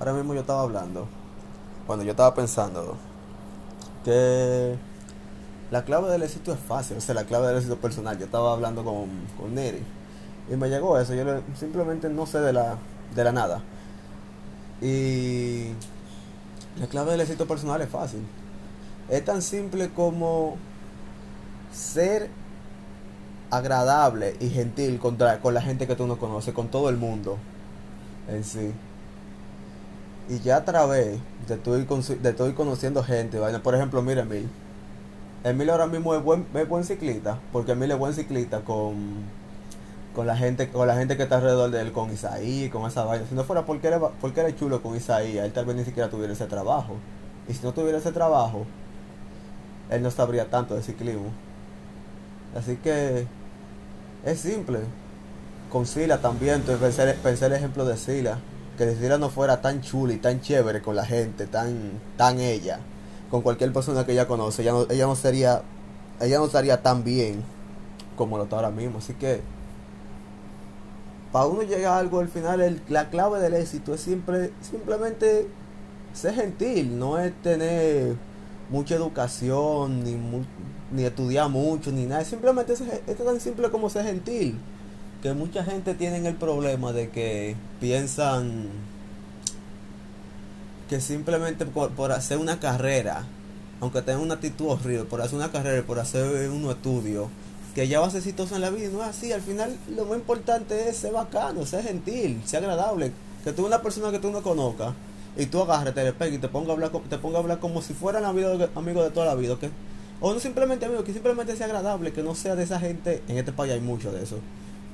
Ahora mismo yo estaba hablando, cuando yo estaba pensando que la clave del éxito es fácil, o sea, la clave del éxito personal. Yo estaba hablando con, con Neri y me llegó eso, yo simplemente no sé de la, de la nada. Y la clave del éxito personal es fácil. Es tan simple como ser agradable y gentil contra, con la gente que tú no conoces, con todo el mundo en sí. Y ya a través de estoy, de estoy conociendo gente, por ejemplo, mira Emil. Emil ahora mismo es buen, es buen ciclista, porque Emil es buen ciclista con con la gente con la gente que está alrededor de él, con Isaí, con esa vaina. Si no fuera porque era, porque era chulo con Isaí, él tal vez ni siquiera tuviera ese trabajo. Y si no tuviera ese trabajo, él no sabría tanto de ciclismo. Así que es simple. Con Sila también, pensé, pensé el ejemplo de Sila. Que Sila no fuera tan chula y tan chévere con la gente, tan, tan ella, con cualquier persona que ella conoce, ella no, ella no sería, ella no estaría tan bien como lo está ahora mismo. Así que para uno llegar a algo al final, la clave del éxito es siempre, simplemente ser gentil, no es tener mucha educación, ni, ni estudiar mucho, ni nada. Simplemente es, tan simple como ser gentil. Que mucha gente tiene el problema de que piensan que simplemente por, hacer una carrera, aunque tengan una actitud horrible, por hacer una carrera, por hacer un estudio, que ya va a ser exitoso en la vida. No es así. Al final, lo más importante es ser bacano, ser gentil, ser agradable. Que tú una persona que tú no conozcas y tú agarres, te despegues y te ponga a hablar, te ponga a hablar como si fueran amigos de toda la vida. O no simplemente amigo, que simplemente sea agradable, que no sea de esa gente. En este país hay mucho de eso.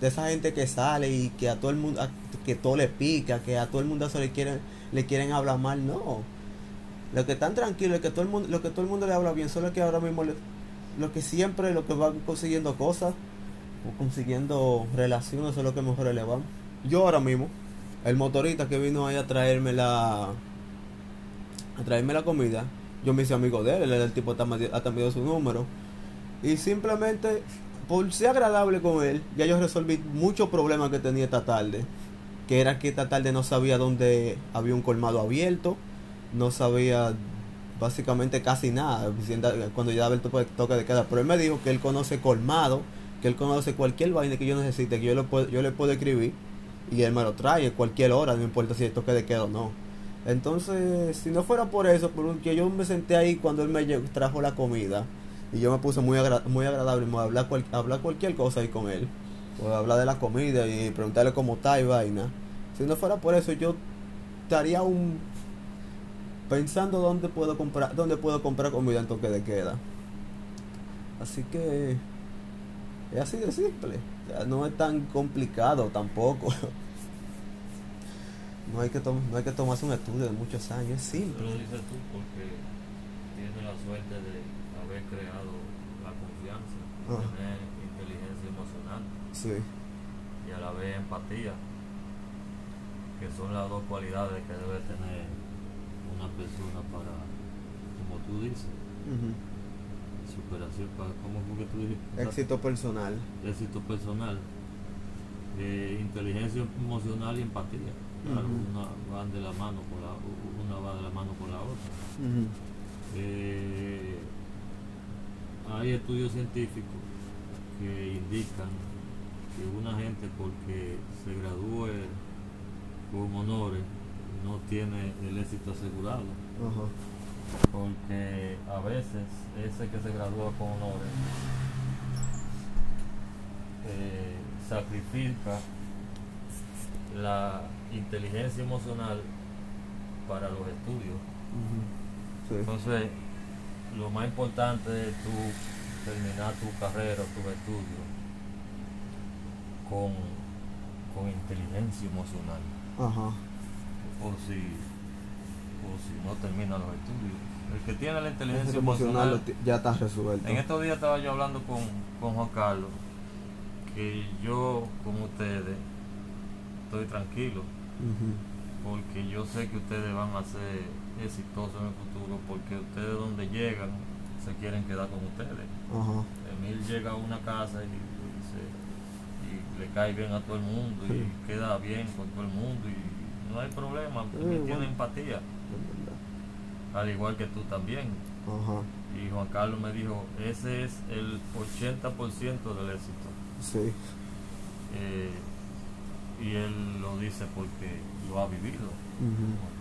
De esa gente que sale y que a todo el mundo, que todo le pica, que a todo el mundo se le quieren, le quieren hablar mal. No. Lo que están tranquilos, que todo el mundo, lo que todo el mundo le habla bien, solo que ahora mismo le, lo que siempre, lo que van consiguiendo cosas o consiguiendo relaciones es lo que mejor le van. Yo ahora mismo, el motorista que vino ahí a traerme la a traerme la comida, yo me hice amigo de él, el tipo hasta me su número. Y simplemente por ser agradable con él, ya yo resolví muchos problemas que tenía esta tarde. Que era que esta tarde no sabía dónde había un colmado abierto, no sabía básicamente casi nada cuando ya daba el toque de queda. Pero él me dijo que él conoce colmado, que él conoce cualquier vaina que yo necesite, que yo, lo puedo, yo le puedo escribir y él me lo trae cualquier hora, no importa si el toque de queda o no. Entonces, si no fuera por eso, porque yo me senté ahí cuando él me trajo la comida y yo me puse muy, muy agradable, me hablar, hablar cualquier cosa ahí con él, o hablar de la comida y preguntarle cómo está y vaina. Si no fuera por eso, yo estaría un pensando dónde puedo comprar dónde puedo comprar comida en toque de queda. Así que es así de simple. No es tan complicado tampoco. No hay que no hay que tomarse un estudio de muchos años es simple. Lo dices tú porque tienes la suerte de haber creado la confianza ah. tener inteligencia emocional sí. y a la vez empatía que son las dos cualidades que debe tener una persona para, como tú dices, superación, para, ¿cómo fue que tú dijiste? Éxito personal. Éxito personal, eh, inteligencia emocional y empatía. una van de la mano con la, una va de la mano con la otra. Eh, hay estudios científicos que indican que una gente porque se gradúe con honores no tiene el éxito asegurado. Porque a veces ese que se gradúa con honores eh, sacrifica la inteligencia emocional para los estudios. Entonces, lo más importante es tú terminar tu carrera, tus estudios con, con inteligencia emocional o si, o si no termina los estudios. El que tiene la inteligencia emocional, ya está resuelto. En estos días estaba yo hablando con, con Juan Carlos, que yo, como ustedes, estoy tranquilo, porque yo sé que ustedes van a ser exitosos en el futuro, porque ustedes donde llegan se quieren quedar con ustedes. Emil llega a una casa y, y, le cae bien a todo el mundo y queda bien con todo el mundo y no hay problema, me tiene empatía, al igual que tú también. Y Juan Carlos me dijo, ese es el 80% del éxito. sí. Eh, y él lo dice porque lo ha vivido.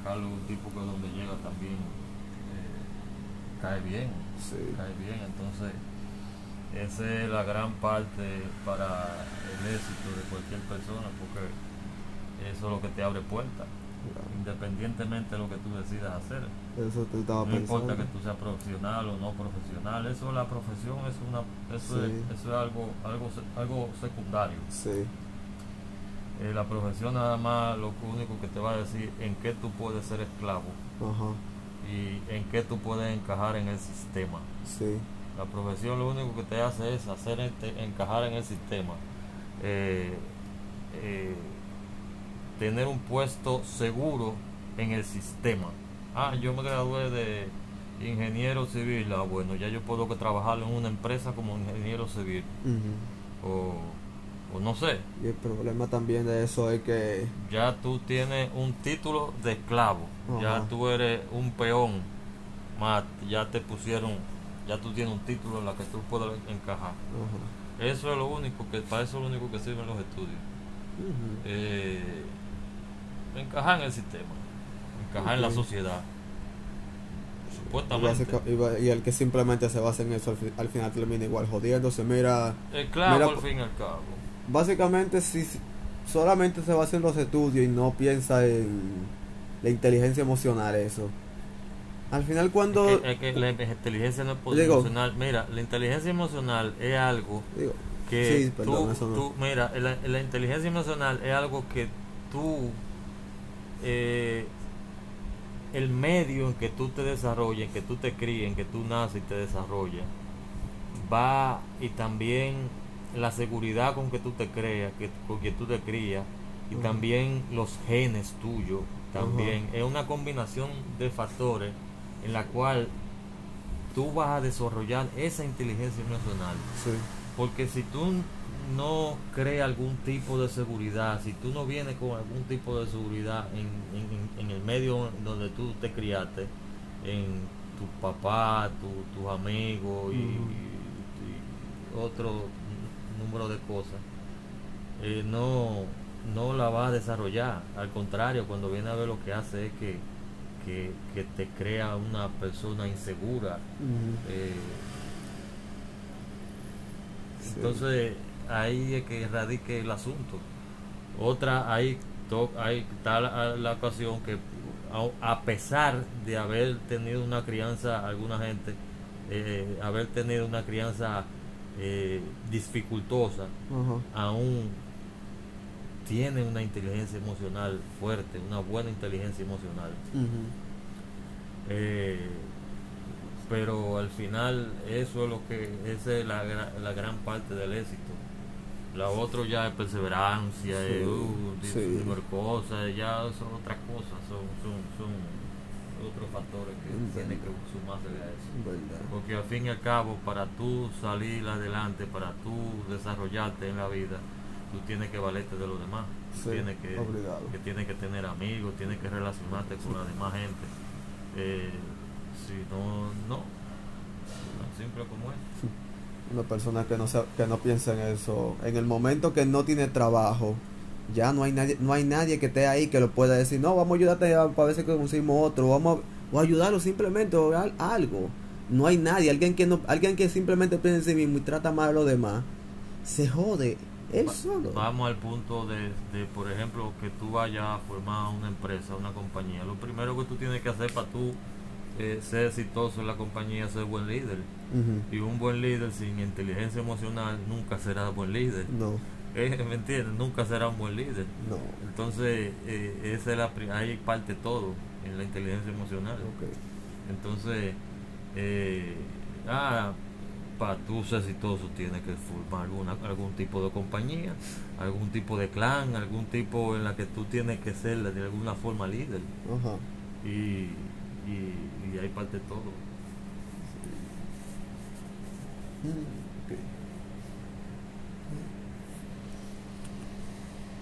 Carlos un tipo que donde llega también eh, cae bien, Sí. cae bien. Entonces, esa es la gran parte para el éxito de cualquier persona, porque eso es lo que te abre puertas, Claro. independientemente de lo que tú decidas hacer. Eso te estaba No pensando. importa que tú seas profesional o no profesional, eso la profesión es una eso, Sí. es, eso es algo algo algo secundario. Sí, Eh, la profesión nada más lo único que te va a decir en qué tú puedes ser esclavo ajá, y en qué tú puedes encajar en el sistema. sí. La profesión lo único que te hace es hacer este- encajar en el sistema, eh, eh, tener un puesto seguro en el sistema. Ah, yo me gradué de ingeniero civil, ah, bueno, ya yo puedo trabajar en una empresa como ingeniero civil, o, o no sé, Y el problema también de eso es que ya tú tienes un título de esclavo, ya tú eres un peón, más ya te pusieron, ya tú tienes un título en la que tú puedes encajar. ajá, Eso es lo único que, para eso es lo único que sirven los estudios. Eh, encajar en el sistema, encajar en la sociedad. Supuestamente. y el que simplemente se basa en eso al, fi- al final termina igual jodiéndose. Mira, Esclavo Mira, al fin y al cabo. Básicamente si solamente se basa en los estudios y no piensa en la inteligencia emocional, eso. Al final cuando... Es que, es que la inteligencia no es Digo- emocional. Mira, la inteligencia emocional es algo digo, que Sí, perdón, tú, eso no. tú- mira, la, la inteligencia emocional es algo que tú, eh, el medio en que tú te desarrolles, en que tú te críes, en que tú naces y te desarrollas, va y también la seguridad con que tú te creas, que, con que tú te crías, y también los genes tuyos, también, es una combinación de factores en la cual tú vas a desarrollar esa inteligencia emocional. sí, Porque si tú no creas algún tipo de seguridad, si tú no vienes con algún tipo de seguridad en, en- en el medio donde tú te criaste, en tu papá, tu- tus amigos y, Ujú. y otro n- número de cosas, eh, no, no la vas a desarrollar. Al contrario, cuando viene a ver lo que hace es que, que, que te crea una persona insegura. eh, sí, entonces ahí es que radique el asunto. Otra, ahí, to- ahí está la, la ocasión que a, a pesar de haber tenido una crianza, alguna gente, eh, haber tenido una crianza eh, dificultosa, aún tiene una inteligencia emocional fuerte, una buena inteligencia emocional. Eh, pero al final eso es lo que esa es la, la gran parte del éxito la otro ya es perseverancia Sí, es, uh, sí. cosas ya son otras cosas son, son, son otros factores que Entiendo. tienen que sumarse a eso. Verdad, porque al fin y al cabo para tú salir adelante para tú desarrollarte en la vida tú tienes que valerte de los demás. Sí, tienes que, que tienes que tener amigos tienes que relacionarte con la demás gente. Eh, si no no. Tan simple como es. Una persona que no se- que no piensa en eso, en el momento que no tiene trabajo, ya no hay nadie, no hay nadie que esté ahí que lo pueda decir, no, vamos a ayudarte a, para ver si conseguimos otro, vamos a, o ayudarlo simplemente o al- algo. No hay nadie, alguien que no, alguien que simplemente piensa en sí mismo y trata mal a los demás, se jode él Va- solo. Vamos al punto de, de, por ejemplo, que tú vayas a formar una empresa, una compañía. Lo primero que tú tienes que hacer para tú eh, ser exitoso en la compañía es ser buen líder. Y un buen líder sin inteligencia emocional nunca será buen líder. No, ¿Me entiendes? Nunca será un buen líder. no, Entonces, eh, esa es la, ahí parte todo en la inteligencia emocional. ok. Entonces, eh, ah, para tú ser exitoso tienes que formar alguna, algún tipo de compañía, algún tipo de clan, algún tipo en la que tú tienes que ser de alguna forma líder. Ajá. Y, y, y ahí parte todo. Mm, ok.